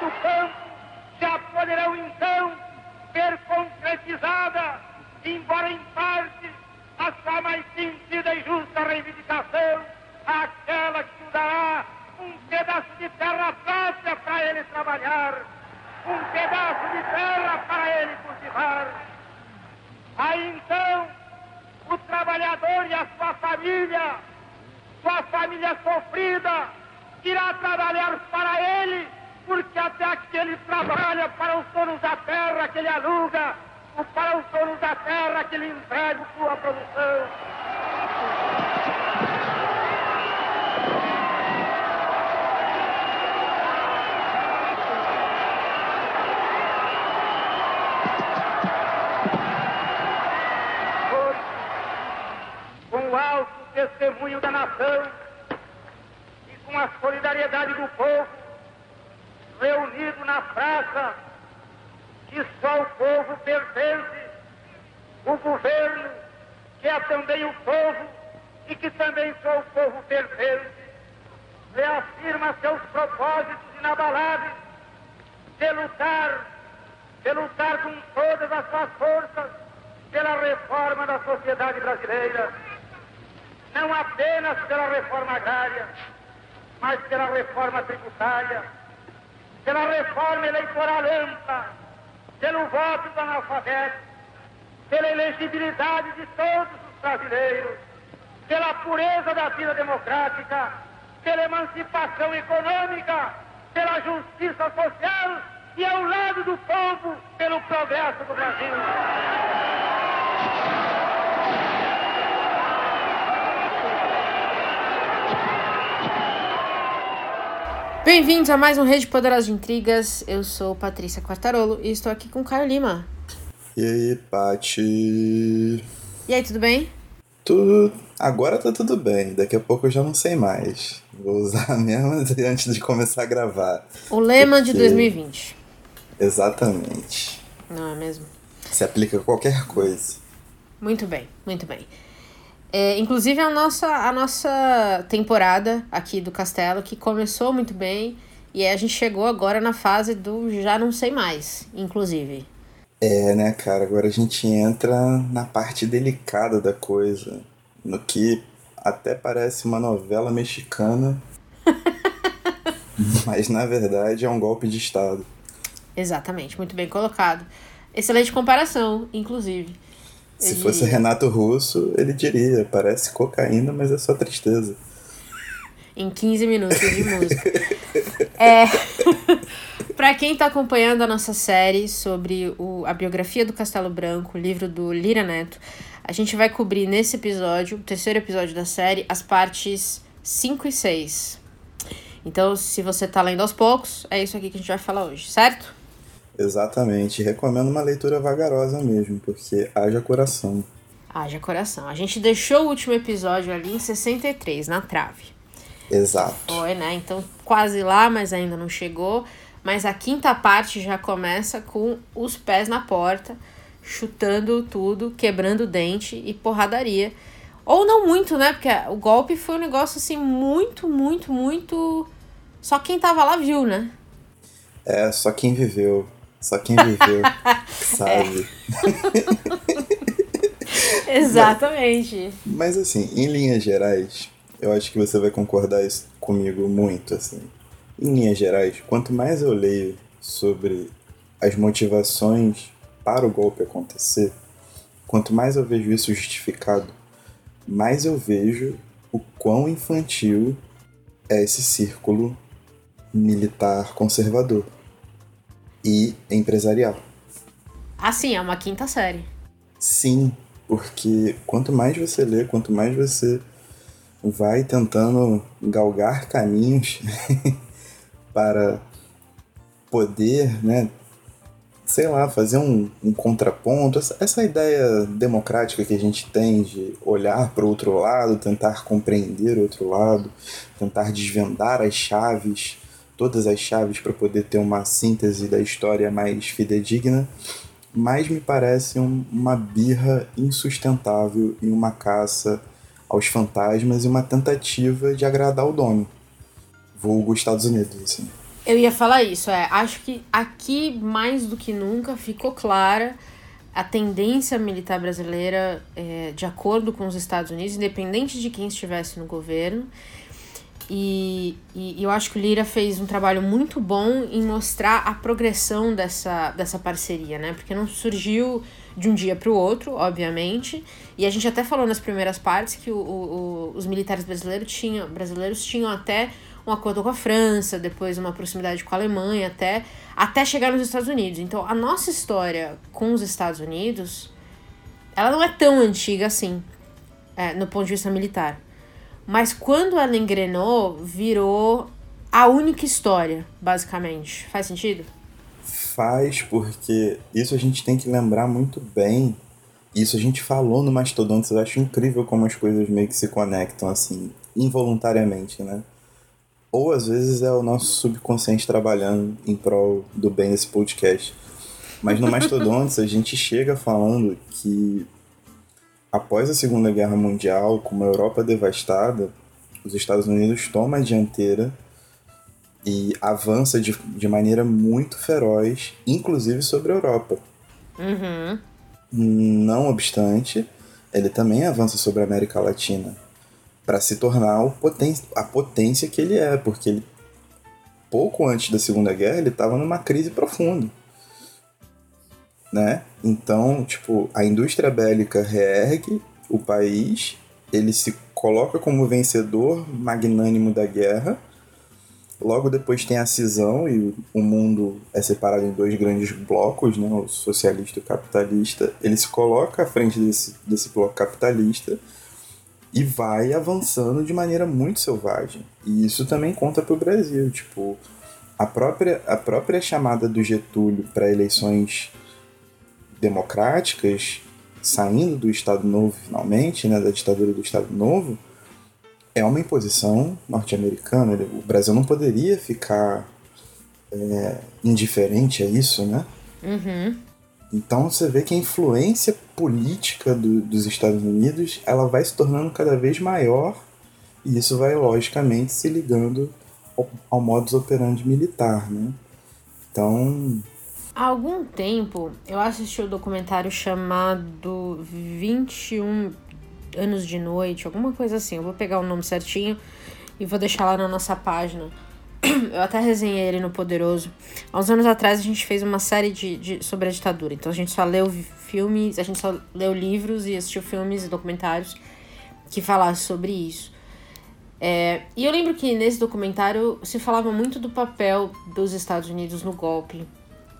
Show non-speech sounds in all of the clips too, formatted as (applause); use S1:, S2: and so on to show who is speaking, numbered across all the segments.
S1: do campo já poderão então ver concretizada, embora em parte, a sua mais sentida e justa reivindicação, aquela que dará um pedaço de terra própria para ele trabalhar, um pedaço de terra para ele cultivar. Aí então, o trabalhador e a sua família, sua família sofrida, irá trabalhar para ele, porque até aqui ele trabalha para os donos da terra que ele aluga, ou para os donos da terra que ele entrega sua produção. Com o alto testemunho da nação, com a solidariedade do povo, reunido na praça, que só o povo pertence, o governo, que é também o povo e que também só o povo pertence, reafirma seus propósitos inabaláveis de lutar, de lutar com todas as suas forças pela reforma da sociedade brasileira, não apenas pela reforma agrária, mas pela reforma tributária, pela reforma eleitoral ampla, pelo voto do analfabeto, pela elegibilidade de todos os brasileiros, pela pureza da vida democrática, pela emancipação econômica, pela justiça social e ao lado do povo pelo progresso do Brasil.
S2: Bem-vindos a mais um Rede Poderosa de Intrigas. Eu sou Patrícia Quartarolo e estou aqui com Caio Lima.
S3: E aí, Pati?
S2: E aí, tudo bem?
S3: Tudo. Agora tá tudo bem, daqui a pouco eu já não sei mais. Vou usar (laughs) mesmo antes de começar a gravar.
S2: O lema porque... de 2020.
S3: Exatamente.
S2: Não é mesmo?
S3: Se aplica a qualquer coisa.
S2: Muito bem, muito bem. É, inclusive a nossa, a nossa temporada aqui do Castelo, que começou muito bem, e a gente chegou agora na fase do já não sei mais, inclusive.
S3: É, né, cara? Agora a gente entra na parte delicada da coisa, no que até parece uma novela mexicana, (laughs) mas na verdade é um golpe de Estado.
S2: Exatamente, muito bem colocado. Excelente comparação, inclusive.
S3: Se ele... fosse Renato Russo, ele diria: parece cocaína, mas é só tristeza. (laughs)
S2: Em 15 minutos de música. (laughs) é. (laughs) Para quem está acompanhando a nossa série sobre o, a biografia do Castelo Branco, o livro do Lira Neto, a gente vai cobrir nesse episódio, o terceiro episódio da série, as partes 5 e 6. Então, se você está lendo aos poucos, é isso aqui que a gente vai falar hoje, certo?
S3: Exatamente. Recomendo uma leitura vagarosa mesmo, porque haja coração.
S2: Haja coração. A gente deixou o último episódio ali em 63, na trave.
S3: Exato.
S2: Foi, né? Então, quase lá, mas ainda não chegou. Mas a quinta parte já começa com os pés na porta, chutando tudo, quebrando o dente e porradaria. Ou não muito, né? Porque o golpe foi um negócio assim muito, muito, muito. Só quem tava lá viu, né?
S3: É, só quem viveu. Só quem viveu (laughs) sabe. (laughs)
S2: Exatamente.
S3: Mas, mas, assim, em linhas gerais, eu acho que você vai concordar isso comigo muito, assim. Em linhas gerais, quanto mais eu leio sobre as motivações para o golpe acontecer, quanto mais eu vejo isso justificado, mais eu vejo o quão infantil é esse círculo militar conservador e empresarial.
S2: Ah, sim, é uma quinta série.
S3: Sim, porque quanto mais você lê, quanto mais você vai tentando galgar caminhos (laughs) para poder, né, sei lá, fazer um, um contraponto, essa, essa, ideia democrática que a gente tem de olhar para o outro lado, tentar compreender o outro lado, tentar desvendar as chaves todas as chaves para poder ter uma síntese da história mais fidedigna, mas me parece um, uma birra insustentável e uma caça aos fantasmas e uma tentativa de agradar o dono. Vulgo Estados Unidos, assim.
S2: Eu ia falar isso, é. Acho que aqui, mais do que nunca, ficou clara a tendência militar brasileira é, de acordo com os Estados Unidos, independente de quem estivesse no governo. E, e, eu acho que o Lira fez um trabalho muito bom em mostrar a progressão dessa, dessa parceria, né? Porque não surgiu de um dia para o outro, obviamente. E a gente até falou nas primeiras partes que o, o, os militares brasileiros tinham, brasileiros tinham até um acordo com a França, depois uma proximidade com a Alemanha, até, até chegar nos Estados Unidos. Então, a nossa história com os Estados Unidos, ela não é tão antiga assim, é, no ponto de vista militar. Mas quando ela engrenou, virou a única história, basicamente. Faz sentido?
S3: Faz, porque isso a gente tem que lembrar muito bem. Isso a gente falou no Mastodontes, eu acho incrível como as coisas meio que se conectam assim, involuntariamente, né? Ou às vezes é o nosso subconsciente trabalhando em prol do bem desse podcast. Mas no (laughs) Mastodontes a gente chega falando que Após a Segunda Guerra Mundial, com uma Europa devastada, os Estados Unidos tomam a dianteira e avança de, de maneira muito feroz, inclusive sobre a Europa.
S2: Uhum.
S3: Não obstante, ele também avança sobre a América Latina para se tornar o poten a potência que ele é, porque ele, pouco antes da Segunda Guerra ele estava numa crise profunda né? Então, tipo, a indústria bélica reergue o país, ele se coloca como vencedor magnânimo da guerra. Logo depois tem a cisão e o mundo é separado em dois grandes blocos, né? o socialista e o capitalista. Ele se coloca à frente desse, desse bloco capitalista e vai avançando de maneira muito selvagem. E isso também conta para o Brasil. Tipo, a própria, a própria chamada do Getúlio para eleições democráticas, saindo do Estado Novo finalmente, né, da ditadura do Estado Novo, é uma imposição norte-americana. O Brasil não poderia ficar é, indiferente a isso, né?
S2: Uhum.
S3: Então você vê que a influência política do, dos Estados Unidos ela vai se tornando cada vez maior e isso vai logicamente se ligando ao, ao modus operandi militar, né? Então
S2: Há algum tempo eu assisti o um documentário chamado 21 anos de noite, alguma coisa assim. Eu vou pegar o nome certinho e vou deixar lá na nossa página. (clears throat) Eu até resenhei ele no Poderoso. Há uns anos atrás a gente fez uma série de, de, sobre a ditadura. Então a gente só leu filmes, a gente só leu livros e assistiu filmes e documentários que falassem sobre isso. É, e eu lembro que nesse documentário se falava muito do papel dos Estados Unidos no golpe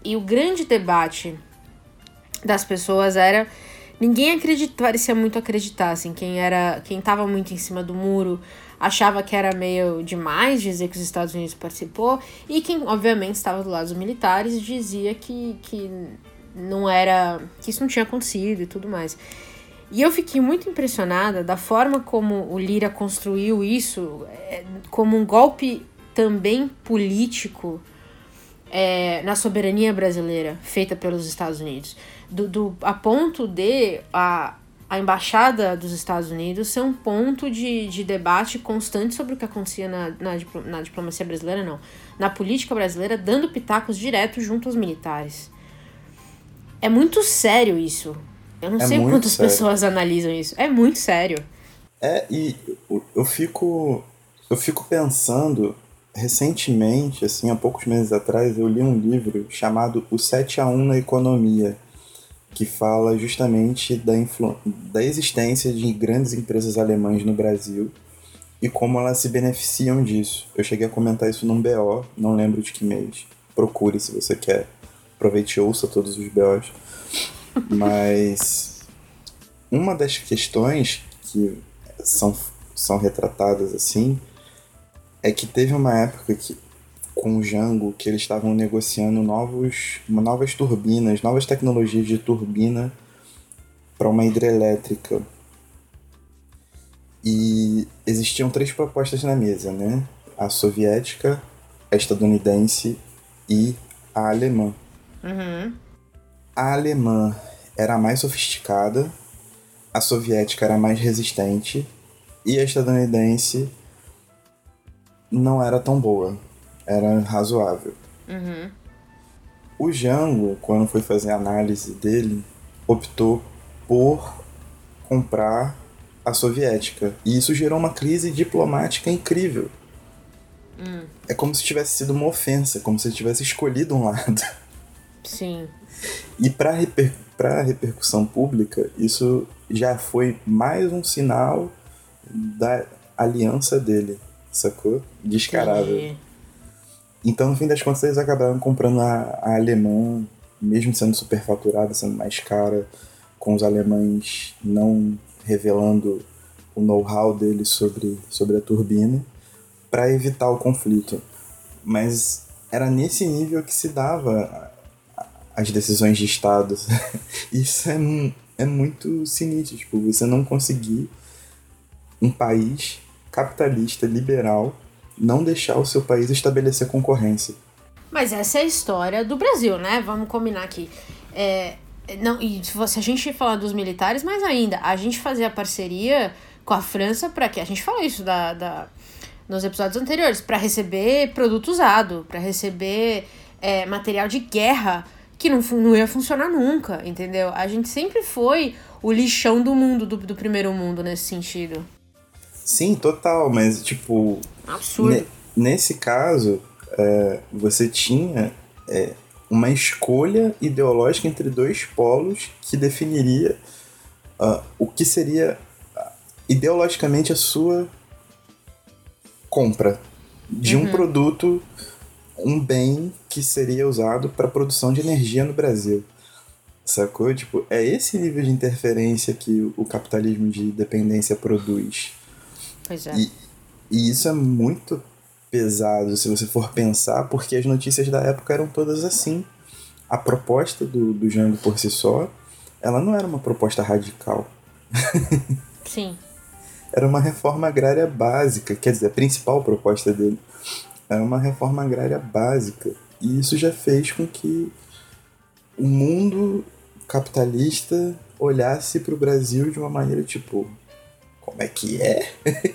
S2: e o grande debate das pessoas era ninguém acredita, parecia muito acreditar, assim, quem era, quem tava muito em cima do muro achava que era meio demais dizer que os Estados Unidos participou e quem obviamente estava do lado dos militares dizia que, que não era, que isso não tinha acontecido e tudo mais. E eu fiquei muito impressionada da forma como o Lira construiu isso é, como um golpe também político é, na soberania brasileira feita pelos Estados Unidos. Do, do, a ponto de a, a embaixada dos Estados Unidos ser um ponto de, de debate constante sobre o que acontecia na, na, na diplomacia brasileira, não. Na política brasileira, dando pitacos direto junto aos militares. É muito sério isso. Eu não é sei quantas sério. pessoas analisam isso. É muito sério.
S3: É, e eu fico. Eu fico pensando recentemente, assim, há poucos meses atrás, eu li um livro chamado O 7 a 1 na Economia, que fala justamente da, da existência de grandes empresas alemãs no Brasil e como elas se beneficiam disso. Eu cheguei a comentar isso num BO, não lembro de que mês. Procure se você quer. Aproveite e ouça todos os BOs. Mas uma das questões que são, são retratadas assim é que teve uma época que com o Django que eles estavam negociando novos, novas turbinas, novas tecnologias de turbina para uma hidrelétrica. E existiam três propostas na mesa, né? A soviética, a estadunidense e a alemã.
S2: Uhum.
S3: A alemã era a mais sofisticada, a soviética era a mais resistente e a estadunidense não era tão boa. era razoável.
S2: Uhum.
S3: O Jango, quando foi fazer a análise dele, optou por comprar a soviética. E isso gerou uma crise diplomática incrível.
S2: Hum.
S3: É como se tivesse sido uma ofensa, como se ele tivesse escolhido um lado. (laughs)
S2: Sim.
S3: E para reper a repercussão pública, isso já foi mais um sinal da aliança dele, sacou?
S2: Entendi.
S3: Então, no fim das contas, eles acabaram comprando a, a alemã, mesmo sendo superfaturada, sendo mais cara, com os alemães não revelando o know-how deles sobre, sobre a turbina, para evitar o conflito. Mas era nesse nível que se dava as decisões de Estado. (laughs) Isso é, é muito sinistro. Tipo, você não conseguir um país capitalista, liberal, não deixar o seu país estabelecer concorrência.
S2: Mas essa é a história do Brasil, né? Vamos combinar aqui. É, não, e se a gente falar dos militares, mais ainda, a gente fazia parceria com a França para que a gente falou isso da, da nos episódios anteriores, para receber produto usado, para receber é, material de guerra que não, não ia funcionar nunca, entendeu? A gente sempre foi o lixão do mundo, do, do primeiro mundo nesse sentido.
S3: Sim, total, mas tipo,
S2: Absurdo.
S3: Ne- nesse caso, é, você tinha é, uma escolha ideológica entre dois polos que definiria ah, o que seria ah, ideologicamente a sua compra de um produto, um bem que seria usado para produção de energia no Brasil. Sacou? Tipo, é esse nível de interferência que o capitalismo de dependência produz.
S2: Pois é.
S3: E, e isso é muito pesado se você for pensar, porque as notícias da época eram todas assim. A proposta do, do Jango por si só, ela não era uma proposta radical. (laughs)
S2: Sim.
S3: Era uma reforma agrária básica, quer dizer, a principal proposta dele era uma reforma agrária básica. E isso já fez com que o mundo capitalista olhasse para o Brasil de uma maneira tipo: como é que é? (laughs)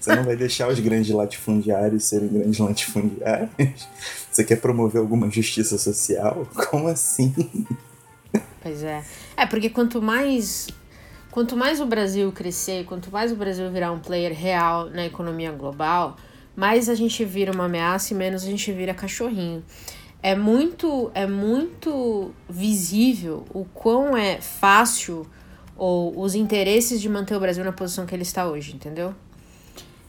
S3: Você não vai deixar os grandes latifundiários serem grandes latifundiários? (laughs) Você quer promover alguma justiça social? Como assim?
S2: Pois é. É, porque quanto mais. Quanto mais o Brasil crescer, quanto mais o Brasil virar um player real na economia global, mais a gente vira uma ameaça e menos a gente vira cachorrinho. É muito, é muito visível o quão é fácil ou os interesses de manter o Brasil na posição que ele está hoje, entendeu?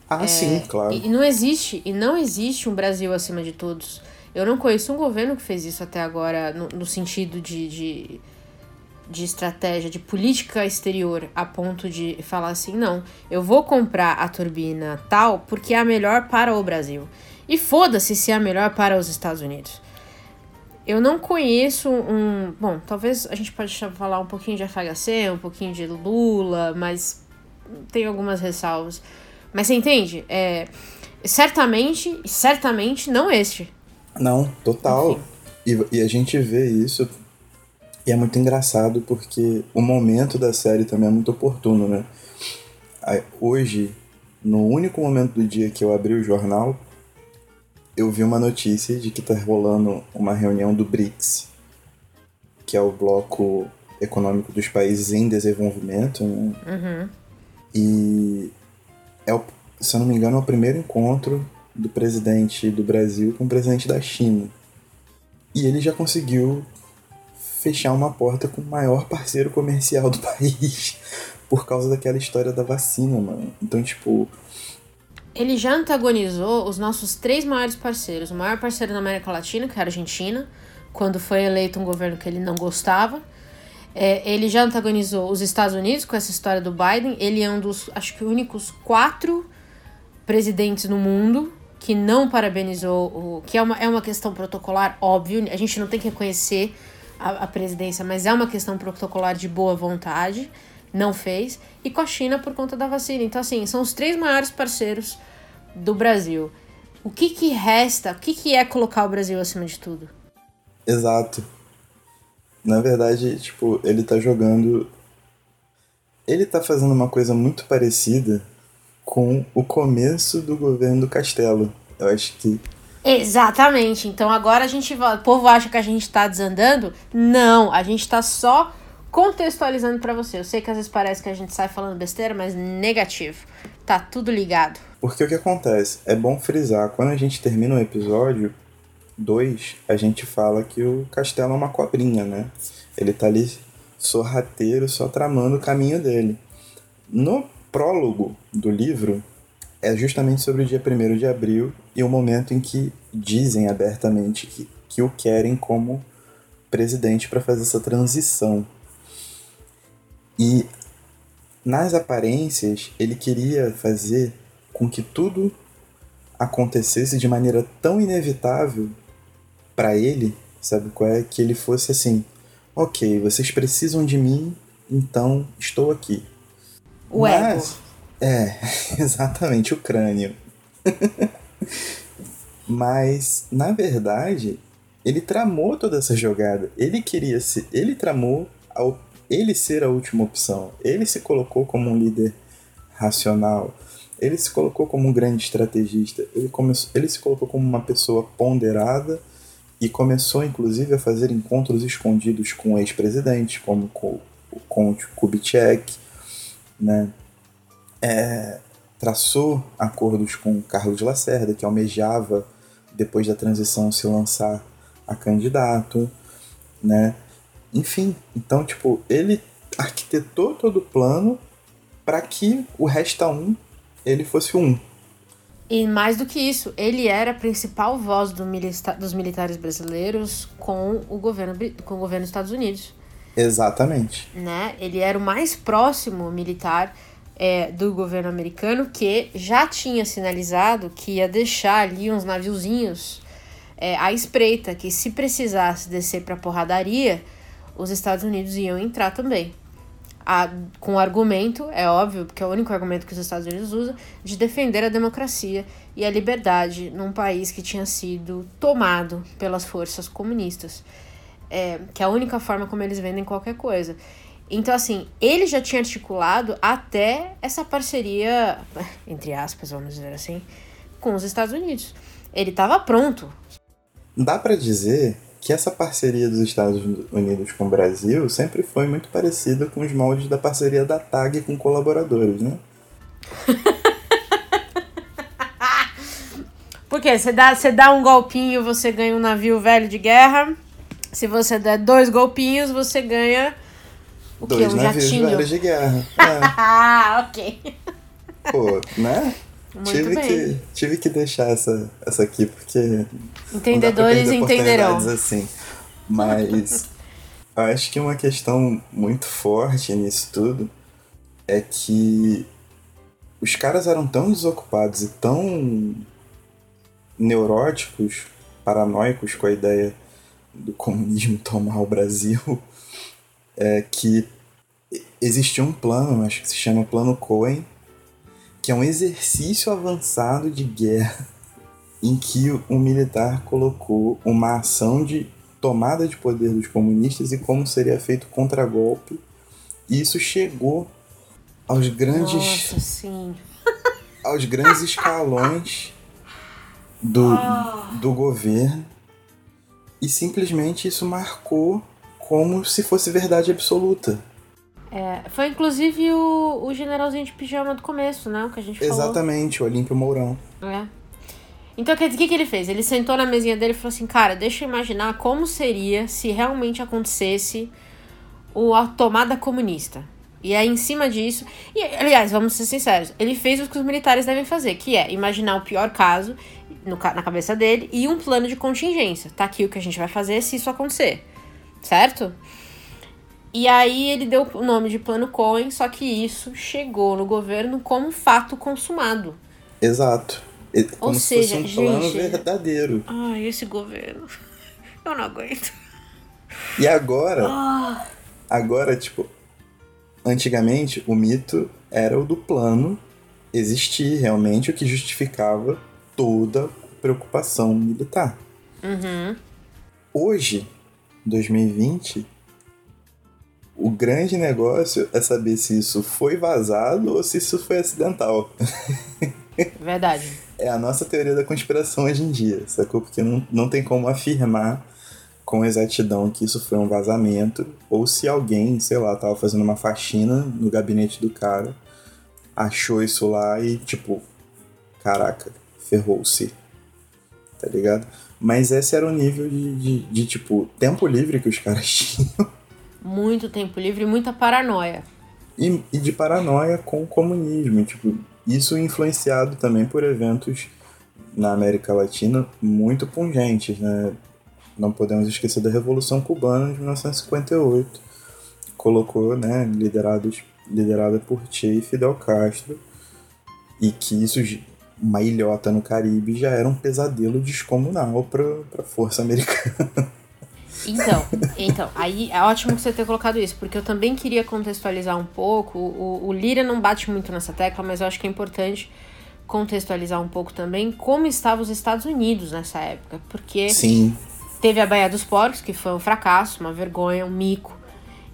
S3: Ah, sim, claro.
S2: E, e não existe, e não existe um Brasil acima de todos. Eu não conheço um governo que fez isso até agora, no, no sentido de, de, de estratégia, de política exterior, a ponto de falar assim: não, eu vou comprar a turbina tal porque é a melhor para o Brasil. E foda-se se é a melhor para os Estados Unidos. Eu não conheço um. Bom, talvez a gente pode falar um pouquinho de FHC, um pouquinho de Lula, mas tem algumas ressalvas. Mas você entende? É, certamente, certamente não este.
S3: Não, total. E, e a gente vê isso. E é muito engraçado porque o momento da série também é muito oportuno, né? Hoje, no único momento do dia que eu abri o jornal, eu vi uma notícia de que tá rolando uma reunião do BRICS, que é o bloco econômico dos países em desenvolvimento, né?
S2: Uhum.
S3: E é o, se eu não me engano, é o primeiro encontro do presidente do Brasil com o presidente da China. E ele já conseguiu fechar uma porta com o maior parceiro comercial do (laughs) país por causa daquela história da vacina, mano. Então, tipo,
S2: Ele já antagonizou os nossos três maiores parceiros. O maior parceiro da América Latina, que era a Argentina, quando foi eleito um governo que ele não gostava. É, ele já antagonizou os Estados Unidos com essa história do Biden. Ele é um dos, acho que, únicos quatro presidentes no mundo que não parabenizou o. que é uma, é uma questão protocolar, óbvio. A gente não tem que reconhecer a, a presidência, mas é uma questão protocolar de boa vontade. Não fez. E com a China por conta da vacina. Então, assim, são os três maiores parceiros do Brasil. O que que resta? O que que é colocar o Brasil acima de tudo?
S3: exato. Na verdade, tipo, ele tá jogando. Ele tá fazendo uma coisa muito parecida com o começo do governo do Castelo. Eu acho que
S2: Exatamente. Então agora a gente vai. O povo acha que a gente tá desandando? Não, a gente tá só contextualizando para você. Eu sei que às vezes parece que a gente sai falando besteira, mas negativo. Tá tudo ligado.
S3: Porque o que acontece? É bom frisar, quando a gente termina o episódio 2, a gente fala que o castelo é uma cobrinha, né? Ele tá ali sorrateiro, só tramando o caminho dele. No prólogo do livro, é justamente sobre o dia 1 de abril e o momento em que dizem abertamente que, que o querem como presidente para fazer essa transição. E nas aparências, ele queria fazer com que tudo acontecesse de maneira tão inevitável para ele, sabe qual é? Que ele fosse assim: ok, vocês precisam de mim, então estou aqui.
S2: O Mas, ego.
S3: É, (laughs) exatamente, o crânio. (laughs) Mas, na verdade, ele tramou toda essa jogada. Ele queria se. Ele tramou ao, ele ser a última opção. Ele se colocou como um líder racional. Ele se colocou como um grande estrategista. Ele, começou, ele se colocou como uma pessoa ponderada e começou, inclusive, a fazer encontros escondidos com ex-presidentes, como com, com o Kubitschek, né? é, traçou acordos com Carlos Lacerda, que almejava, depois da transição, se lançar a candidato, né? Enfim, então, tipo, ele arquitetou todo o plano para que o Resta um ele fosse um.
S2: E mais do que isso, ele era a principal voz do milita dos militares brasileiros com o governo com o governo dos Estados Unidos.
S3: Exatamente.
S2: Né? Ele era o mais próximo militar é, do governo americano que já tinha sinalizado que ia deixar ali uns naviozinhos é, à espreita, que se precisasse descer para porradaria, os Estados Unidos iam entrar também. A, com o argumento, é óbvio, porque é o único argumento que os Estados Unidos usam, de defender a democracia e a liberdade num país que tinha sido tomado pelas forças comunistas. É, que é a única forma como eles vendem qualquer coisa. Então, assim, ele já tinha articulado até essa parceria, (laughs) entre aspas, vamos dizer assim, com os Estados Unidos. Ele estava pronto.
S3: Dá para dizer que essa parceria dos Estados Unidos com o Brasil sempre foi muito parecida com os moldes da parceria da TAG com colaboradores, né? (laughs)
S2: Porque você dá, você dá um golpinho, você ganha um navio velho de guerra. Se você der dois golpinhos, você ganha o
S3: Dois
S2: que? Um
S3: navios
S2: jatinho?
S3: velhos de guerra.
S2: ah, (laughs) ok.
S3: Pô, né?
S2: Muito
S3: tive,
S2: bem.
S3: Que, tive que deixar essa, essa aqui, porque.
S2: Entendedores entenderão.
S3: Assim. Mas eu acho que uma questão muito forte nisso tudo é que os caras eram tão desocupados e tão neuróticos, paranoicos com a ideia do comunismo tomar o Brasil, é que existia um plano, acho que se chama Plano Cohen, que é um exercício avançado de guerra em que um militar colocou uma ação de tomada de poder dos comunistas e como seria feito contragolpe. E isso chegou aos grandes
S2: Nossa, sim. (laughs)
S3: aos grandes escalões do, do governo e simplesmente isso marcou como se fosse verdade absoluta.
S2: É, foi inclusive o, o generalzinho de pijama do começo, né? O que a gente falou.
S3: Exatamente, o Olímpio Mourão.
S2: É. Então, o que, que ele fez? Ele sentou na mesinha dele e falou assim: Cara, deixa eu imaginar como seria se realmente acontecesse o, a tomada comunista. E aí, em cima disso. E, aliás, vamos ser sinceros: ele fez o que os militares devem fazer, que é imaginar o pior caso no, na cabeça dele e um plano de contingência. Tá aqui o que a gente vai fazer se isso acontecer. Certo? E aí ele deu o nome de Plano Cohen, só que isso chegou no governo como fato consumado.
S3: Exato. Como se
S2: seja,
S3: fosse um plano
S2: gente-
S3: verdadeiro.
S2: Ai, esse governo. (laughs) Eu não aguento.
S3: E agora, agora, tipo, antigamente o mito era o do plano existir realmente, o que justificava toda a preocupação militar.
S2: Uhum.
S3: Hoje, 2020, o grande negócio é saber se isso foi vazado ou se isso foi acidental. (laughs)
S2: Verdade.
S3: É a nossa teoria da conspiração hoje em dia, sacou? Porque não, não tem como afirmar com exatidão que isso foi um vazamento, ou se alguém, sei lá, tava fazendo uma faxina no gabinete do cara, achou isso lá e, tipo, caraca, ferrou-se. Tá ligado? Mas esse era o nível de, de, de, tipo, tempo livre que os caras (laughs) tinham.
S2: Muito tempo livre e muita paranoia.
S3: E, e de paranoia com o comunismo. Tipo, isso influenciado também por eventos na América Latina muito pungentes, né? Não podemos esquecer da Revolução Cubana de 1958. Colocou, né, liderados, liderada por Che e Fidel Castro, e que isso uma ilhota no Caribe já era um pesadelo descomunal para a força americana. (laughs)
S2: Então, então, aí é ótimo que você ter colocado isso, porque eu também queria contextualizar um pouco. O, o Lira não bate muito nessa tecla, mas eu acho que é importante contextualizar um pouco também como estavam os Estados Unidos nessa época, porque
S3: Sim.
S2: teve a Baía dos Porcos, que foi um fracasso, uma vergonha, um mico,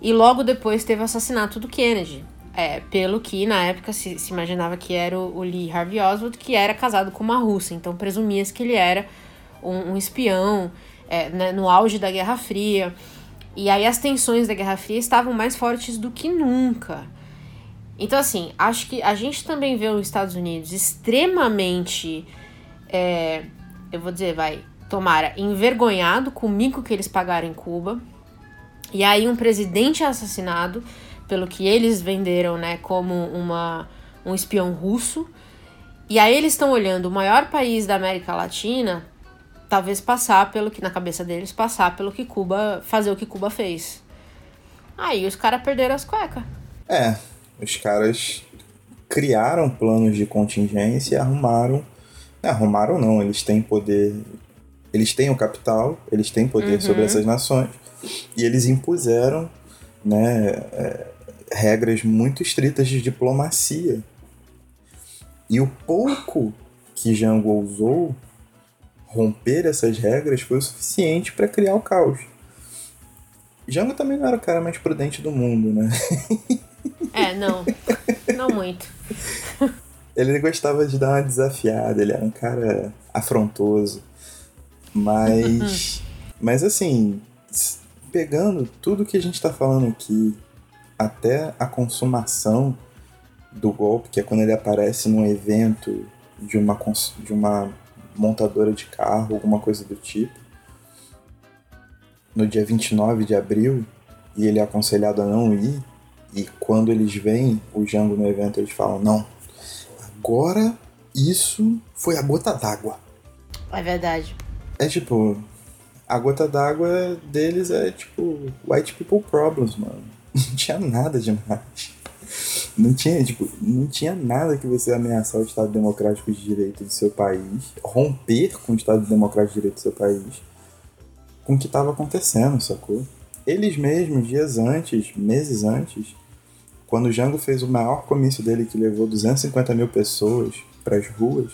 S2: e logo depois teve o assassinato do Kennedy. É, pelo que na época se, se imaginava que era o, o, Lee Harvey Oswald, que era casado com uma russa, então presumia-se que ele era um, um espião é, né, no auge da Guerra Fria. E aí as tensões da Guerra Fria estavam mais fortes do que nunca. Então, assim, acho que a gente também vê os Estados Unidos extremamente, é, eu vou dizer, vai, tomara, envergonhado com o mico que eles pagaram em Cuba. E aí um presidente assassinado pelo que eles venderam, né, como uma, um espião russo. E aí eles estão olhando o maior país da América Latina, talvez passar pelo que na cabeça deles passar pelo que Cuba fazer o que Cuba fez. Aí os caras perderam as cuecas.
S3: É, os caras criaram planos de contingência e arrumaram. Não, arrumaram não, eles têm poder. Eles têm o capital, eles têm poder uhum. sobre essas nações. E eles impuseram né, é, regras muito estritas de diplomacia. E o pouco que Jango ousou romper essas regras foi o suficiente para criar o caos. Jango também não era o cara mais prudente do mundo, né? (laughs)
S2: É, não. Não muito. (laughs)
S3: Ele gostava de dar uma desafiada, ele era um cara afrontoso. Mas. (laughs) mas assim, pegando tudo que a gente tá falando aqui, até a consumação do golpe, que é quando ele aparece num evento de uma, de uma montadora de carro, alguma coisa do tipo, no dia 29 de abril, e ele é aconselhado a não ir, e quando eles veem o Django no evento, eles falam: não, agora isso foi a gota d'água.
S2: É verdade.
S3: É tipo, a gota d'água deles é tipo white people problems, mano. (laughs) Não tinha nada demais. Não tinha, tipo, não tinha nada que você ameaçar o Estado Democrático de Direito do seu país, romper com o Estado Democrático de Direito do seu país, com o que estava acontecendo, sacou? Eles mesmos, dias antes, meses antes, quando o Jango fez o maior comício dele, que levou 250 mil pessoas para as ruas,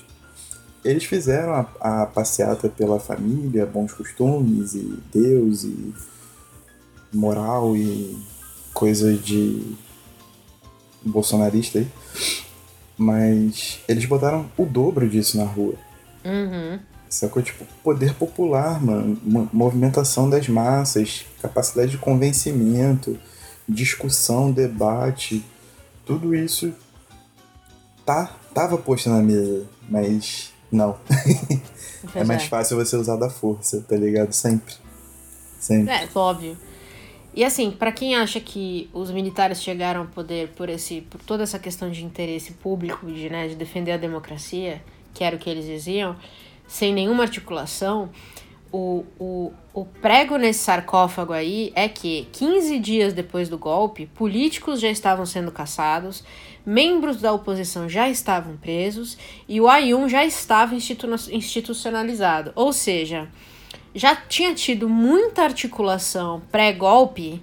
S3: eles fizeram a, a passeata pela família, bons costumes e Deus e moral e coisa de bolsonarista aí. Mas eles botaram o dobro disso na rua.
S2: Uhum.
S3: Sacou? Tipo, poder popular, mano. Movimentação das massas, capacidade de convencimento, discussão, debate. Tudo isso tá, tava posto na mesa, mas não. (laughs) é mais fácil você usar da força, tá ligado? Sempre. Sempre.
S2: É, óbvio. E assim, para quem acha que os militares chegaram ao poder por esse por toda essa questão de interesse público, de, né, de defender a democracia, que era o que eles diziam, sem nenhuma articulação, o, o, o prego nesse sarcófago aí é que 15 dias depois do golpe, políticos já estavam sendo caçados, membros da oposição já estavam presos e o A1 já estava institu institucionalizado. Ou seja, já tinha tido muita articulação pré-golpe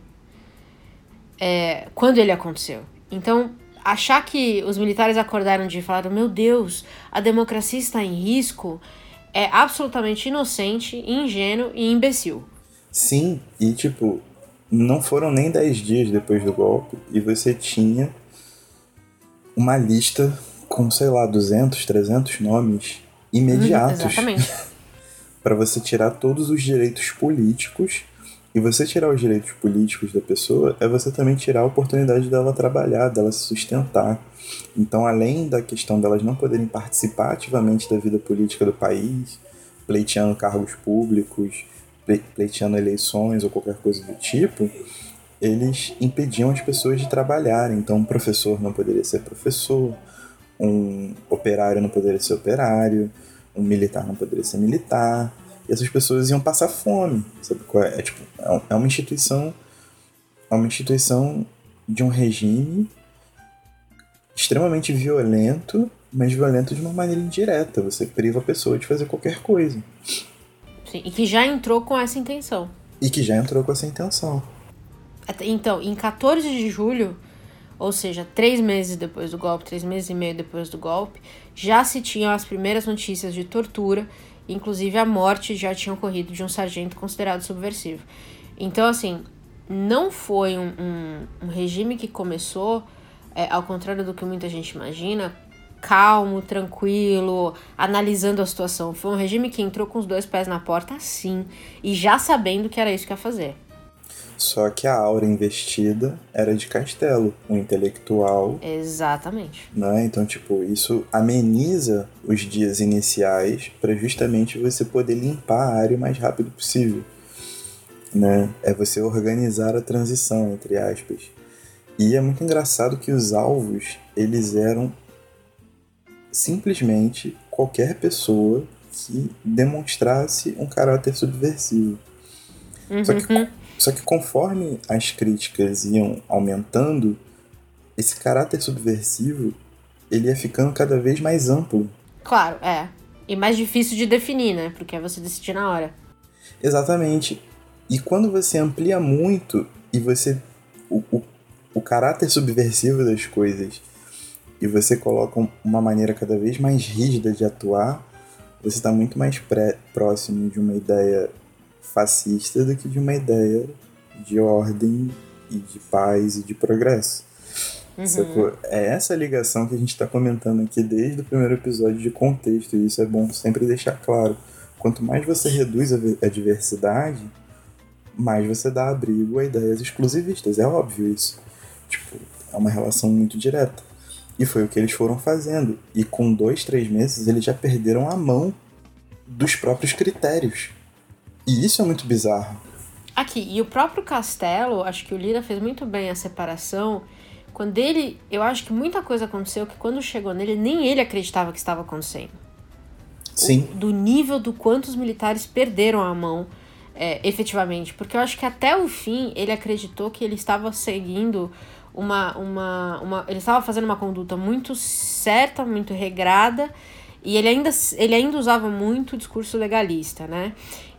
S2: é, quando ele aconteceu. Então, achar que os militares acordaram de falar: meu Deus, a democracia está em risco, é absolutamente inocente, ingênuo e imbecil.
S3: Sim, e tipo, não foram nem 10 dias depois do golpe e você tinha uma lista com, sei lá, 200, 300 nomes imediatos.
S2: Uhum, exatamente. (laughs)
S3: para você tirar todos os direitos políticos. E você tirar os direitos políticos da pessoa é você também tirar a oportunidade dela trabalhar, dela se sustentar. Então, além da questão delas não poderem participar ativamente da vida política do país, pleiteando cargos públicos, pleiteando eleições ou qualquer coisa do tipo, eles impediam as pessoas de trabalhar. Então, um professor não poderia ser professor, um operário não poderia ser operário, um militar não poderia ser militar. E essas pessoas iam passar fome. Sabe qual é? É, tipo, é, é uma instituição. É uma instituição de um regime extremamente violento, mas violento de uma maneira indireta. Você priva a pessoa de fazer qualquer coisa.
S2: Sim, e que já entrou com essa intenção.
S3: E que já entrou com essa intenção.
S2: Então, em 14 de julho, ou seja, três meses depois do golpe, três meses e meio depois do golpe, já se tinham as primeiras notícias de tortura, inclusive a morte já tinha ocorrido de um sargento considerado subversivo. Então, assim, não foi um, um, um regime que começou, é, ao contrário do que muita gente imagina, calmo, tranquilo, analisando a situação. Foi um regime que entrou com os dois pés na porta, sim, e já sabendo que era isso que ia fazer.
S3: Só que a aura investida era de Castelo, um intelectual.
S2: Exatamente.
S3: Né? Então, tipo, isso ameniza os dias iniciais para justamente você poder limpar a área o mais rápido possível. Né? É você organizar a transição, entre aspas. E é muito engraçado que os alvos, eles eram simplesmente qualquer pessoa que demonstrasse um caráter subversivo.
S2: Uhum.
S3: Só que só que conforme as críticas iam aumentando, esse caráter subversivo ele ia ficando cada vez mais amplo.
S2: Claro, é. E mais difícil de definir, né? Porque é você decidir na hora.
S3: Exatamente. E quando você amplia muito e você. O, o, o caráter subversivo das coisas e você coloca uma maneira cada vez mais rígida de atuar, você está muito mais pré, próximo de uma ideia fascista do que de uma ideia de ordem e de paz e de progresso. Uhum. É essa ligação que a gente está comentando aqui desde o primeiro episódio de contexto, e isso é bom sempre deixar claro. Quanto mais você reduz a diversidade, mais você dá abrigo a ideias exclusivistas. É óbvio isso. Tipo, é uma relação muito direta. E foi o que eles foram fazendo. E com dois, três meses, eles já perderam a mão dos próprios critérios. E isso é muito bizarro.
S2: Aqui, e o próprio Castelo, acho que o Lira fez muito bem a separação. Quando ele. Eu acho que muita coisa aconteceu que quando chegou nele, nem ele acreditava que estava acontecendo.
S3: Sim.
S2: O, do nível do quanto os militares perderam a mão é, efetivamente. Porque eu acho que até o fim ele acreditou que ele estava seguindo uma. uma, uma ele estava fazendo uma conduta muito certa, muito regrada. E ele ainda, ele ainda usava muito o discurso legalista, né?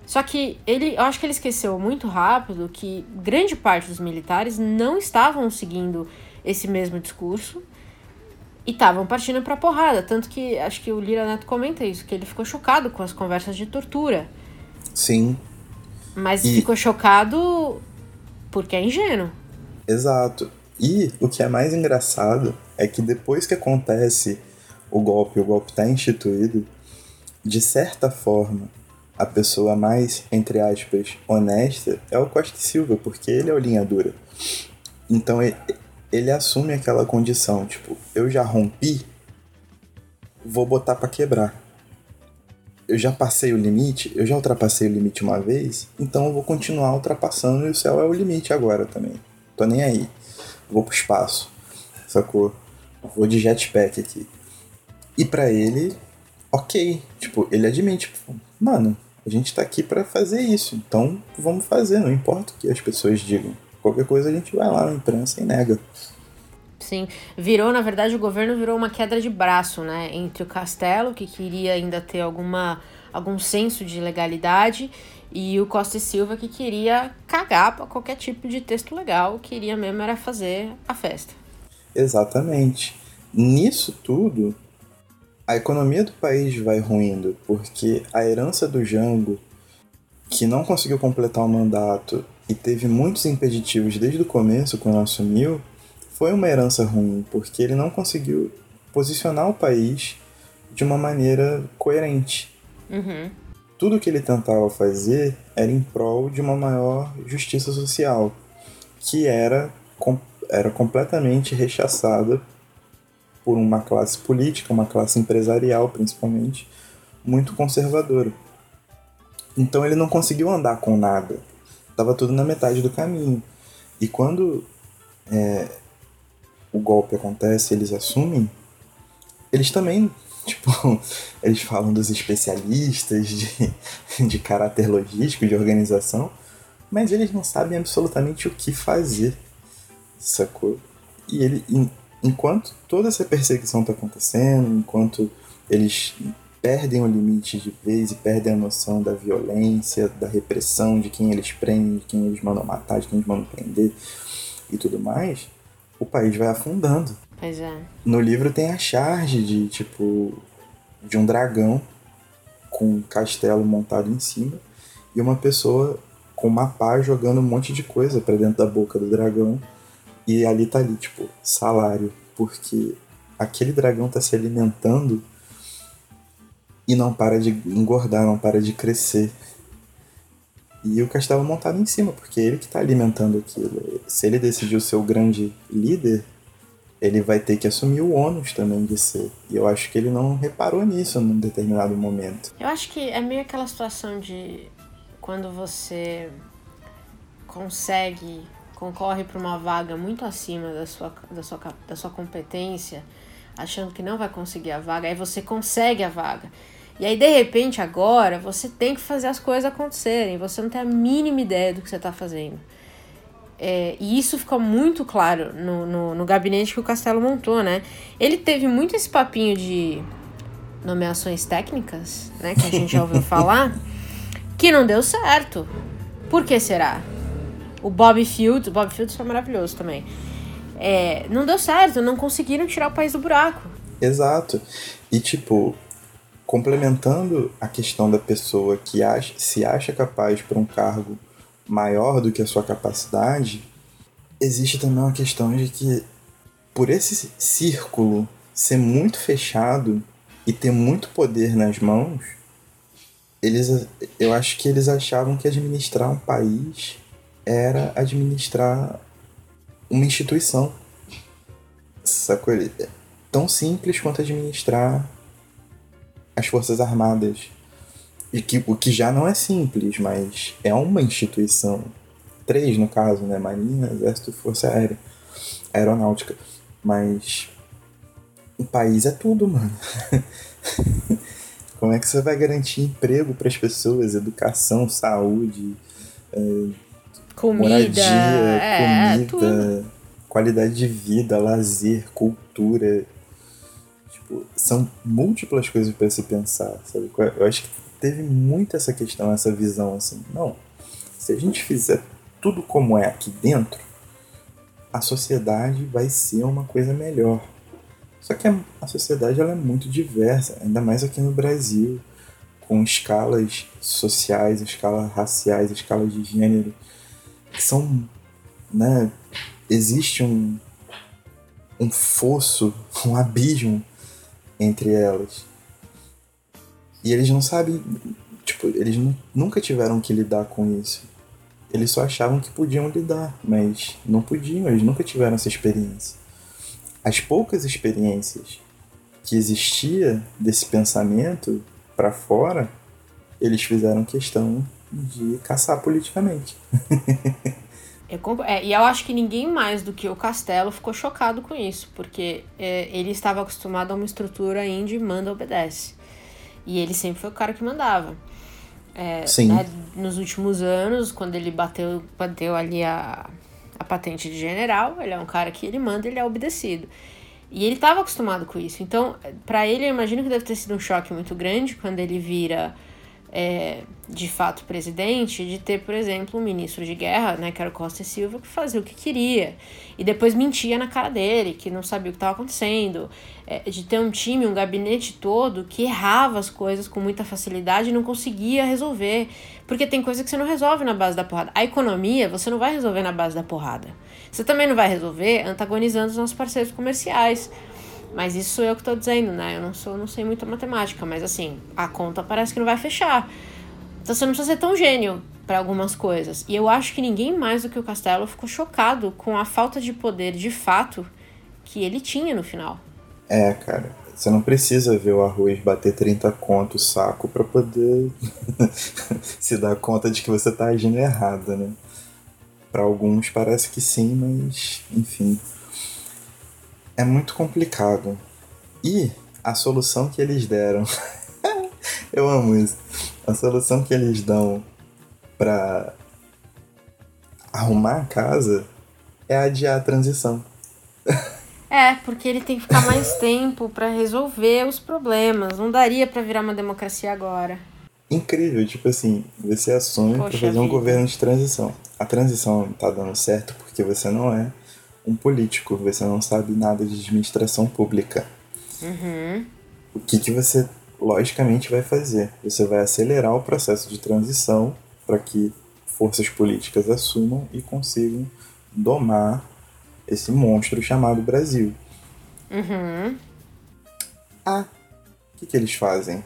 S2: Só que ele, eu acho que ele esqueceu muito rápido que grande parte dos militares não estavam seguindo esse mesmo discurso e estavam partindo para porrada, tanto que acho que o Lira Neto comenta isso, que ele ficou chocado com as conversas de tortura.
S3: Sim.
S2: Mas e... ficou chocado porque é ingênuo.
S3: Exato. E o que é mais engraçado é que depois que acontece o golpe, o golpe está instituído, de certa forma, a pessoa mais, entre aspas, honesta é o Costa Silva, porque ele é o linha dura. Então ele, ele assume aquela condição, tipo, eu já rompi, vou botar para quebrar. Eu já passei o limite, eu já ultrapassei o limite uma vez, então eu vou continuar ultrapassando e o céu é o limite agora também. Tô nem aí. Vou pro espaço. Sacou? Vou de jetpack aqui. E para ele, ok. Tipo, ele admite, mano, a gente está aqui para fazer isso, então vamos fazer, não importa o que as pessoas digam. Qualquer coisa a gente vai lá na imprensa e nega.
S2: Sim, virou, na verdade, o governo virou uma queda de braço, né? Entre o Castelo, que queria ainda ter alguma, algum senso de legalidade, e o Costa e Silva, que queria cagar para qualquer tipo de texto legal, queria mesmo era fazer a festa.
S3: Exatamente. Nisso tudo, a economia do país vai ruindo porque a herança do Jango, que não conseguiu completar o mandato e teve muitos impeditivos desde o começo, quando assumiu, foi uma herança ruim, porque ele não conseguiu posicionar o país de uma maneira coerente.
S2: Uhum.
S3: Tudo que ele tentava fazer era em prol de uma maior justiça social, que era, era completamente rechaçada por uma classe política, uma classe empresarial principalmente, muito conservadora. Então ele não conseguiu andar com nada. Tava tudo na metade do caminho. E quando é, o golpe acontece, eles assumem, eles também, (laughs) tipo, eles falam dos especialistas de, (laughs) de caráter logístico, de organização, mas eles não sabem absolutamente o que fazer, sacou? E ele, enquanto toda essa perseguição está acontecendo, enquanto eles perdem o limite de vez e perdem a noção da violência, da repressão, de quem eles prendem, de quem eles mandam matar, de quem eles mandam prender e tudo mais, o país vai afundando.
S2: Pois é.
S3: No livro tem a charge de, tipo, de um dragão com um castelo montado em cima e uma pessoa com uma pá jogando um monte de coisa para dentro da boca do dragão. E ali tá ali, tipo, salário, porque aquele dragão tá se alimentando e não para de engordar, não para de crescer. E o castelo montado em cima, porque ele que está alimentando aquilo. Se ele decidiu ser o grande líder, ele vai ter que assumir o ônus também de ser. E eu acho que ele não reparou nisso num determinado momento.
S2: Eu acho que é meio aquela situação de quando você consegue, concorre para uma vaga muito acima da sua, da, sua, da sua competência, achando que não vai conseguir a vaga, aí você consegue a vaga. E aí, de repente, agora, você tem que fazer as coisas acontecerem. Você não tem a mínima ideia do que você está fazendo. É, e isso ficou muito claro no, no, no, gabinete que o Castelo montou, né? Ele teve muito esse papinho de nomeações técnicas, né? Que a gente já ouviu (laughs) falar, que não deu certo. Por que será? O Bob Fields, o Bob Fields foi maravilhoso também. É, não deu certo, não conseguiram tirar o país do buraco.
S3: Exato. E tipo, complementando a questão da pessoa que acha, se acha capaz para um cargo maior do que a sua capacidade, existe também uma questão de que por esse círculo ser muito fechado e ter muito poder nas mãos, eles, eu acho que eles achavam que administrar um país era administrar uma instituição. Sacou? Tão simples quanto administrar as Forças Armadas. E que, o que já não é simples, mas é uma instituição. Três, no caso, né? Marinha, Exército e Força Aérea. Aeronáutica. Mas o país é tudo, mano. (laughs) Como é que você vai garantir emprego para as pessoas, educação, saúde, é,
S2: comida,
S3: moradia,
S2: é,
S3: comida, qualidade de vida, lazer, cultura, Tipo, são múltiplas coisas para se pensar, sabe? Eu acho que teve muito essa questão, essa visão assim. Não, se a gente fizer tudo como é aqui dentro, a sociedade vai ser uma coisa melhor. Só que a, a sociedade ela é muito diversa, ainda mais aqui no Brasil, com escalas sociais, escalas raciais, escalas de gênero, que são, né, existe um, um fosso, (laughs) um abismo entre elas. E eles não sabem, tipo, eles nunca tiveram que lidar com isso. Eles só achavam que podiam lidar, mas não podiam, eles nunca tiveram essa experiência. As poucas experiências que existia desse pensamento para fora, eles fizeram questão de caçar politicamente. (laughs)
S2: Eu, é, e eu acho que ninguém mais do que o Castelo ficou chocado com isso, porque é, ele estava acostumado a uma estrutura indie manda obedece. E ele sempre foi o cara que mandava. É,
S3: Sim.
S2: Né, nos últimos anos, quando ele bateu, bateu ali a, a patente de general, ele é um cara que ele manda ele é obedecido. E ele estava acostumado com isso. Então, para ele, eu imagino que deve ter sido um choque muito grande quando ele vira é, de fato presidente, de ter, por exemplo, um ministro de guerra, né, que era o Costa e Silva, que fazia o que queria e depois mentia na cara dele, que não sabia o que estava acontecendo, é, de ter um time, um gabinete todo que errava as coisas com muita facilidade e não conseguia resolver, porque tem coisa que você não resolve na base da porrada. A economia você não vai resolver na base da porrada. Você também não vai resolver antagonizando os nossos parceiros comerciais. Mas isso sou eu que tô dizendo, né? Eu não sou, não sei muito matemática, mas assim, a conta parece que não vai fechar. Então você não precisa ser tão gênio para algumas coisas. E eu acho que ninguém mais do que o Castelo ficou chocado com a falta de poder de fato que ele tinha no final.
S3: É, cara. Você não precisa ver o arroz bater 30 conto o saco para poder (laughs) se dar conta de que você tá agindo errado, né? Para alguns parece que sim, mas enfim. É muito complicado. E a solução que eles deram. (laughs) eu amo isso. A solução que eles dão para arrumar a casa é adiar a transição.
S2: É, porque ele tem que ficar mais (laughs) tempo para resolver os problemas. Não daria para virar uma democracia agora.
S3: Incrível, tipo assim, você assume para fazer vida. um governo de transição. A transição tá dando certo porque você não é um político, você não sabe nada de administração pública.
S2: Uhum.
S3: O que, que você, logicamente, vai fazer? Você vai acelerar o processo de transição para que forças políticas assumam e consigam domar esse monstro chamado Brasil.
S2: Uhum.
S3: Ah, o que, que eles fazem?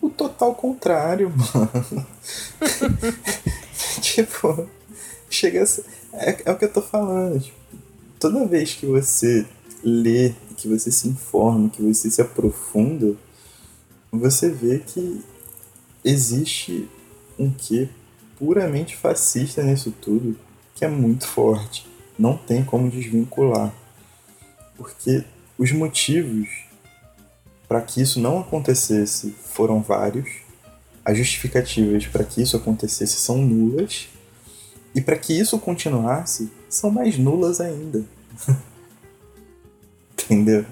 S3: O total contrário, (laughs) mano. (laughs) tipo, chega a ser, é, é o que eu tô falando. Tipo, toda vez que você lê, que você se informa, que você se aprofunda, você vê que existe um quê puramente fascista nisso tudo que é muito forte. Não tem como desvincular. Porque os motivos para que isso não acontecesse foram vários, as justificativas para que isso acontecesse são nulas, e para que isso continuasse são mais nulas ainda. (laughs) Entendeu?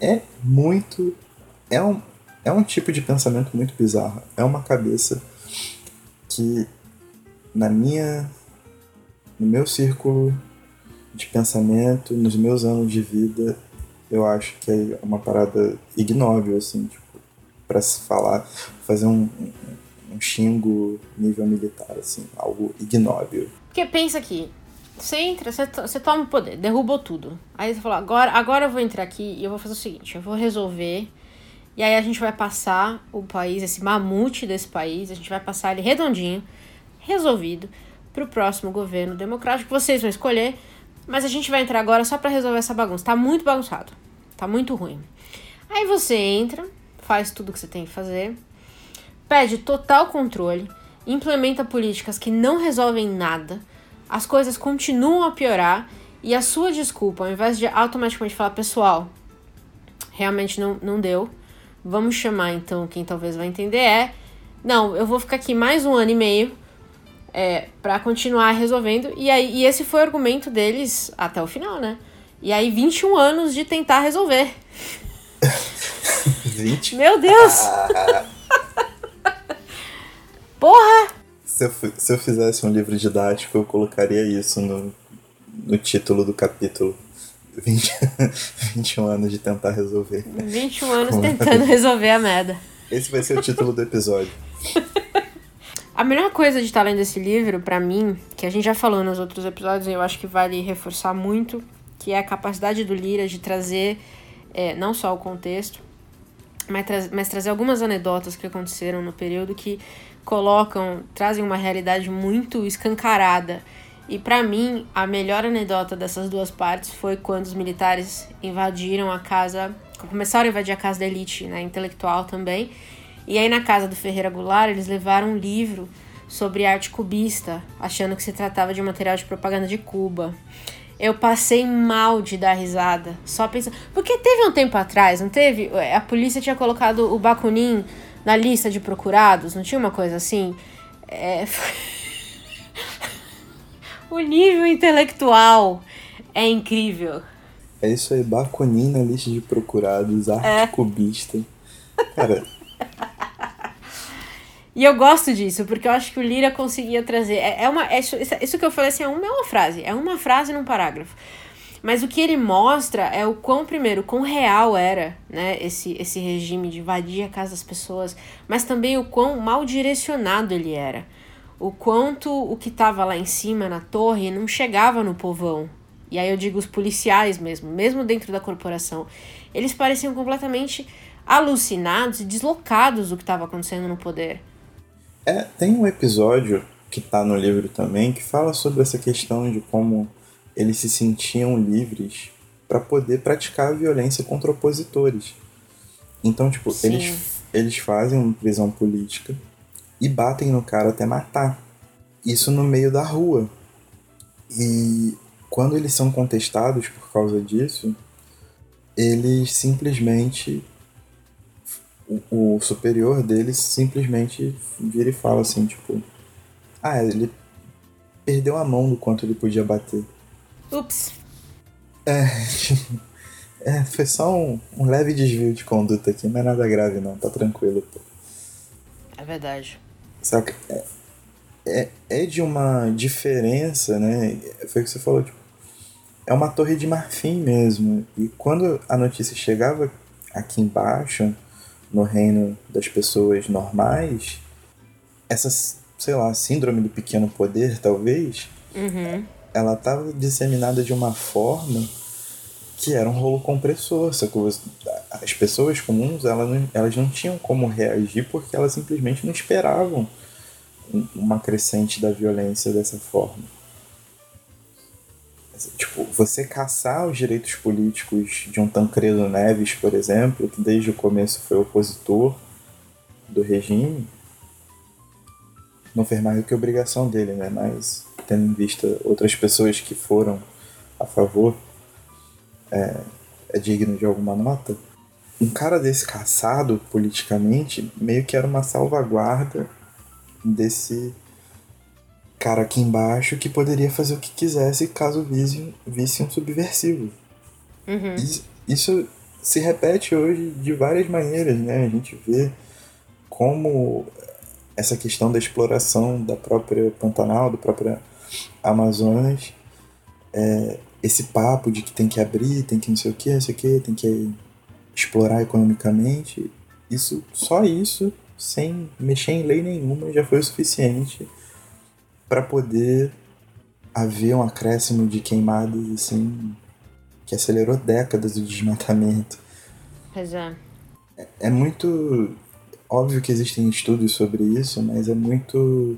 S3: É muito. É um, é um tipo de pensamento muito bizarro. É uma cabeça que, na minha. no meu círculo de pensamento, nos meus anos de vida, eu acho que é uma parada ignóbil, assim, tipo, pra se falar, fazer um, um, um xingo nível militar, assim, algo ignóbil.
S2: Porque pensa aqui, você entra, você, você toma o poder, derrubou tudo. Aí você falou, agora, agora eu vou entrar aqui e eu vou fazer o seguinte, eu vou resolver. E aí a gente vai passar o país, esse mamute desse país, a gente vai passar ele redondinho, resolvido, pro próximo governo democrático. Vocês vão escolher. Mas a gente vai entrar agora só para resolver essa bagunça. Tá muito bagunçado. Tá muito ruim. Aí você entra, faz tudo que você tem que fazer, pede total controle, implementa políticas que não resolvem nada, as coisas continuam a piorar e a sua desculpa, ao invés de automaticamente falar, pessoal, realmente não, não deu, vamos chamar então quem talvez vai entender é, não, eu vou ficar aqui mais um ano e meio é, para continuar resolvendo. E, aí, e esse foi o argumento deles até o final, né? E aí, 21 anos de tentar resolver. (laughs)
S3: 20?
S2: Meu Deus! (laughs) Porra!
S3: Se eu, se eu fizesse um livro didático, eu colocaria isso no, no título do capítulo. (laughs) 20, 21 anos de tentar resolver.
S2: 21 anos (laughs) tentando resolver a merda.
S3: Esse vai ser o título do episódio. (laughs)
S2: A melhor coisa de estar lendo esse livro, para mim, que a gente já falou nos outros episódios, e eu acho que vale reforçar muito, que é a capacidade do Lira de trazer é, não só o contexto, mas, tra mas trazer algumas anedotas que aconteceram no período que colocam, trazem uma realidade muito escancarada. E para mim, a melhor anedota dessas duas partes foi quando os militares invadiram a casa, começaram a invadir a casa da elite, né, intelectual também, e aí na casa do Ferreira Goulart, eles levaram um livro sobre arte cubista, achando que se tratava de material de propaganda de Cuba. Eu passei mal de dar risada, só pensando. Porque teve um tempo atrás, não teve? A polícia tinha colocado o Bakunin na lista de procurados, não tinha uma coisa assim? É... (laughs) o nível intelectual é incrível.
S3: É isso aí, Bakunin na lista de procurados, arte é. cubista. Cara,
S2: e eu gosto disso, porque eu acho que o Lira conseguia trazer. É, é uma, é, isso que eu falei assim, é uma, é uma frase, é uma frase num parágrafo. Mas o que ele mostra é o quão, primeiro, quão real era né, esse, esse regime de invadir a casa das pessoas, mas também o quão mal direcionado ele era. O quanto o que estava lá em cima, na torre, não chegava no povão. e aí eu digo os policiais mesmo, mesmo dentro da corporação, eles pareciam completamente alucinados e deslocados do que estava acontecendo no poder.
S3: É, tem um episódio que tá no livro também que fala sobre essa questão de como eles se sentiam livres para poder praticar violência contra opositores. Então, tipo, eles, eles fazem uma prisão política e batem no cara até matar. Isso no meio da rua. E quando eles são contestados por causa disso, eles simplesmente. O, o superior deles simplesmente vira e fala assim, tipo. Ah, ele perdeu a mão do quanto ele podia bater.
S2: Ups.
S3: É, (laughs) é foi só um, um leve desvio de conduta aqui, não é nada grave não, tá tranquilo, pô.
S2: É verdade.
S3: Saca? É, é, é de uma diferença, né? Foi o que você falou, tipo, é uma torre de marfim mesmo. E quando a notícia chegava aqui embaixo, no reino das pessoas normais, essa, sei lá, síndrome do pequeno poder, talvez,
S2: uhum.
S3: Ela estava disseminada de uma forma que era um rolo compressor? As pessoas comuns, elas não, elas não tinham como reagir porque elas simplesmente não esperavam uma crescente da violência dessa forma. Tipo, você caçar os direitos políticos de um Tancredo Neves, por exemplo, que desde o começo foi opositor do regime, não fez mais do que obrigação dele, né? Mas, tendo em vista outras pessoas que foram a favor, é, é digno de alguma nota. Um cara desse caçado politicamente meio que era uma salvaguarda desse cara aqui embaixo que poderia fazer o que quisesse caso visse, visse um subversivo.
S2: Uhum.
S3: Isso, se repete hoje de várias maneiras, né? A gente vê como essa questão da exploração da própria Pantanal, do próprio Amazonas, é, esse papo de que tem que abrir, tem que não sei o que, não sei o que, tem que explorar economicamente, isso, só isso sem mexer em lei nenhuma, já foi o suficiente para poder haver um acréscimo de queimadas assim que acelerou décadas do desmatamento.
S2: Pois é.
S3: é. É muito óbvio que existem estudos sobre isso, mas é muito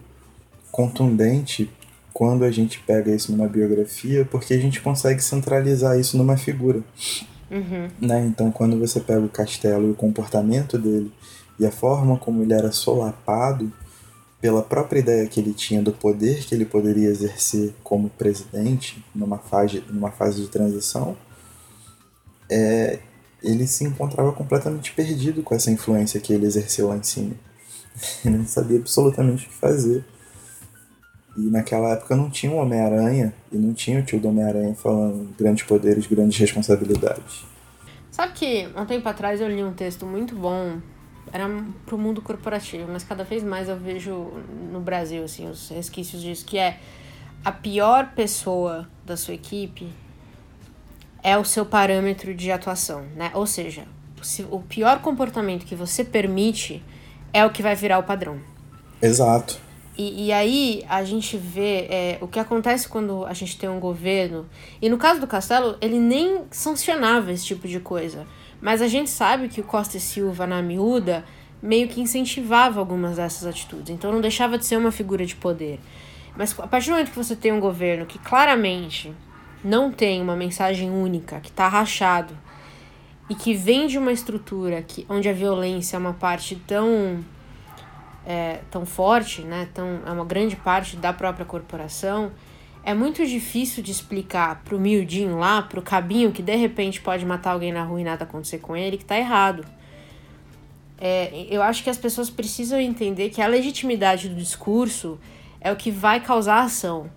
S3: contundente quando a gente pega isso numa biografia, porque a gente consegue centralizar isso numa figura.
S2: Uhum.
S3: Né? Então, quando você pega o castelo e o comportamento dele e a forma como ele era solapado pela própria ideia que ele tinha do poder que ele poderia exercer como presidente numa fase, numa fase de transição, é, ele se encontrava completamente perdido com essa influência que ele exerceu lá em cima. (laughs) Ele não sabia absolutamente o que fazer. E naquela época não tinha o Homem-Aranha e não tinha o tio do Homem-Aranha falando grandes poderes, grandes responsabilidades.
S2: Sabe que um tempo atrás eu li um texto muito bom era pro mundo corporativo, mas cada vez mais eu vejo no Brasil, assim, os resquícios disso, que é a pior pessoa da sua equipe é o seu parâmetro de atuação, né? Ou seja, se o pior comportamento que você permite é o que vai virar o padrão.
S3: Exato.
S2: E, e aí a gente vê é, o que acontece quando a gente tem um governo. E no caso do Castelo, ele nem sancionava esse tipo de coisa. Mas a gente sabe que o Costa e Silva, na miúda, meio que incentivava algumas dessas atitudes. Então não deixava de ser uma figura de poder. Mas a partir do momento que você tem um governo que claramente não tem uma mensagem única, que está rachado, e que vem de uma estrutura que, onde a violência é uma parte tão, é, tão forte, né, tão, é uma grande parte da própria corporação, é muito difícil de explicar pro miudinho lá, pro cabinho que de repente pode matar alguém na rua e nada acontecer com ele, que tá errado. É, eu acho que as pessoas precisam entender que a legitimidade do discurso é o que vai causar a ação.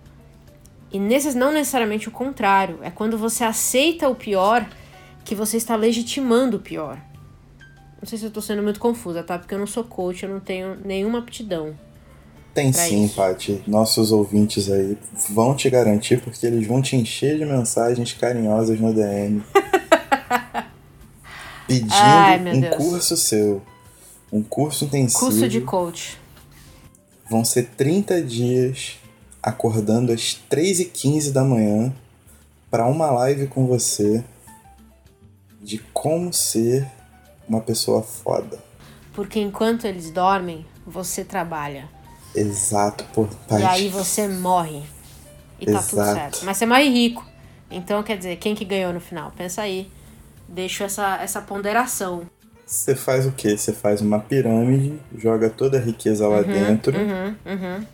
S2: E nesses, não necessariamente o contrário. É quando você aceita o pior que você está legitimando o pior. Não sei se eu tô sendo muito confusa, tá? Porque eu não sou coach, eu não tenho nenhuma aptidão.
S3: Tem sim, isso. Paty. Nossos ouvintes aí vão te garantir porque eles vão te encher de mensagens carinhosas no DM. (laughs) pedindo
S2: Ai,
S3: um Deus. curso seu. Um curso intensivo.
S2: Curso de coach.
S3: Vão ser 30 dias acordando às 3h15 da manhã para uma live com você de como ser uma pessoa foda.
S2: Porque enquanto eles dormem, você trabalha.
S3: Exato, por
S2: E aí você morre. E tá tudo
S3: Exato.
S2: certo. Mas você morre rico. Então, quer dizer, quem que ganhou no final? Pensa aí. Deixo essa, essa ponderação.
S3: Você faz o quê? Você faz uma pirâmide, joga toda a riqueza lá dentro,
S2: Uhum, uhum.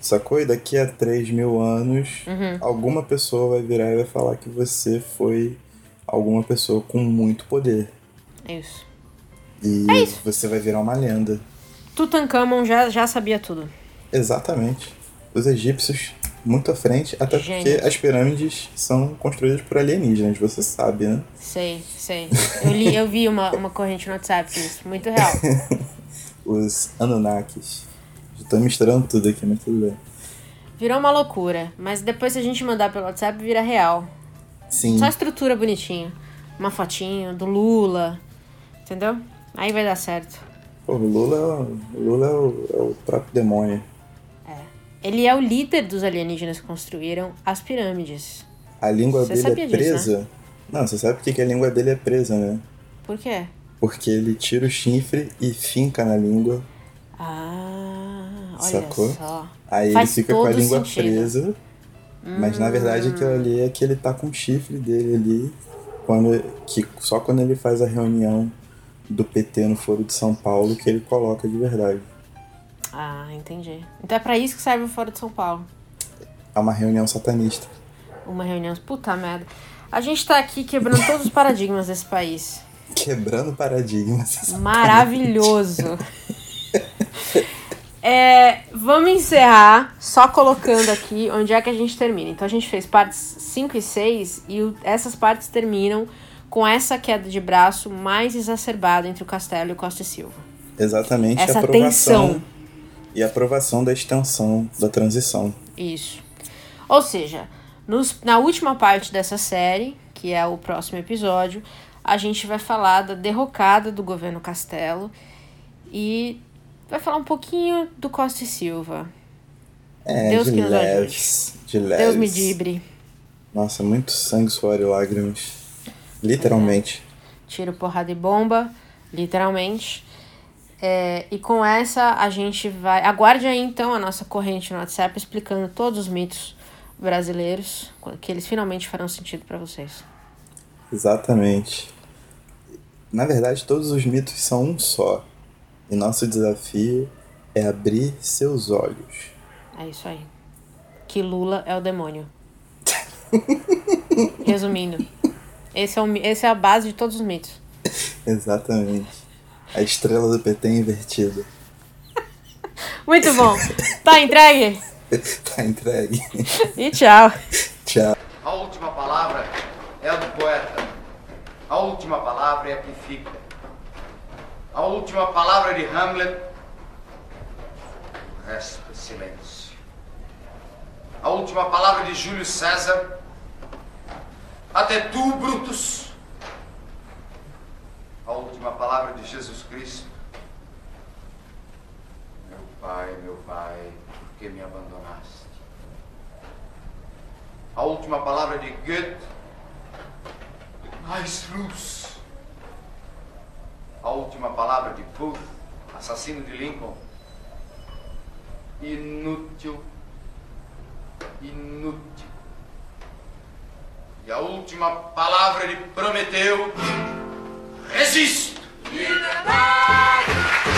S3: sacou? E daqui a 3 mil anos,
S2: Uhum.
S3: alguma pessoa vai virar e vai falar que você foi alguma pessoa com muito poder.
S2: É isso.
S3: E
S2: É isso.
S3: você vai virar uma lenda.
S2: Tutankhamon já, já sabia tudo.
S3: Exatamente. Os egípcios, muito à frente, até
S2: Gênios.
S3: porque as pirâmides são construídas por alienígenas, você sabe, né?
S2: Sei, sei. Eu, li, eu vi uma, uma corrente no WhatsApp disso. Muito real. (laughs)
S3: Os Anunnakis. Já tô misturando tudo aqui, mas tudo bem.
S2: Virou uma loucura. Mas depois se a gente mandar pelo WhatsApp, vira real.
S3: Sim,
S2: Só estrutura bonitinha. Uma fotinho do Lula. Entendeu? Aí vai dar certo.
S3: Pô, o Lula, é o, Lula é, o, é o próprio demônio.
S2: Ele é o líder dos alienígenas que construíram as pirâmides.
S3: A língua
S2: Você
S3: dele é
S2: disso,
S3: presa. Não, você sabe por que, que a língua dele é presa, né?
S2: Por quê?
S3: Porque ele tira o chifre e finca na língua.
S2: Ah, olha
S3: Sacou?
S2: só.
S3: Aí
S2: Faz
S3: ele fica com a língua
S2: sentido.
S3: presa. Mas na verdade
S2: Hum.
S3: aquilo ali é que ele tá com o chifre dele ali. Quando, que só quando ele faz a reunião do PT no Foro de São Paulo que ele coloca de verdade.
S2: Ah, entendi. Então é pra isso que serve o Fora de São Paulo.
S3: É uma reunião satanista.
S2: Uma reunião. Puta merda. A gente tá aqui quebrando todos os paradigmas desse país.
S3: Quebrando paradigmas.
S2: Maravilhoso. (laughs) É, vamos encerrar só colocando aqui onde é que a gente termina. Então a gente fez partes 5 e 6 e essas partes terminam com essa queda de braço mais exacerbada entre o Castelo e o Costa e Silva.
S3: Exatamente
S2: Essa
S3: a aprovação.
S2: tensão.
S3: E a aprovação da extensão da transição.
S2: Isso. Ou seja, nos- na última parte dessa série, que é o próximo episódio, a gente vai falar da derrocada do governo Castelo e vai falar um pouquinho do Costa e Silva.
S3: É,
S2: Deus
S3: de
S2: que nos
S3: leves. De leves.
S2: Deus me dibre.
S3: Nossa, muito sangue, suor e lágrimas. Literalmente.
S2: Tiro, porrada e bomba, literalmente. É, e com essa a gente vai. Aguarde aí então a nossa corrente no WhatsApp explicando todos os mitos brasileiros, que eles finalmente farão sentido pra vocês.
S3: Exatamente. Na verdade, todos os mitos são um só. E nosso desafio é abrir seus olhos.
S2: É isso aí. Que Lula é o demônio. (laughs) Resumindo, esse é, o, esse é a base de todos os mitos. (laughs)
S3: Exatamente. A estrela do PT invertida. (laughs)
S2: Muito bom. Tá entregue? (laughs)
S3: tá entregue.
S2: E tchau.
S3: Tchau.
S4: A última palavra é a do poeta. A última palavra é a que fica. A última palavra de Hamlet. O resto é silêncio. A última palavra de Júlio César. Até tu, Brutus. A última palavra de Jesus Cristo. Meu pai, meu pai, por que me abandonaste? A última palavra de Goethe. Mais luz. A última palavra de Booth, assassino de Lincoln. Inútil. Inútil. E a última palavra ele prometeu: resiste! Liberdade!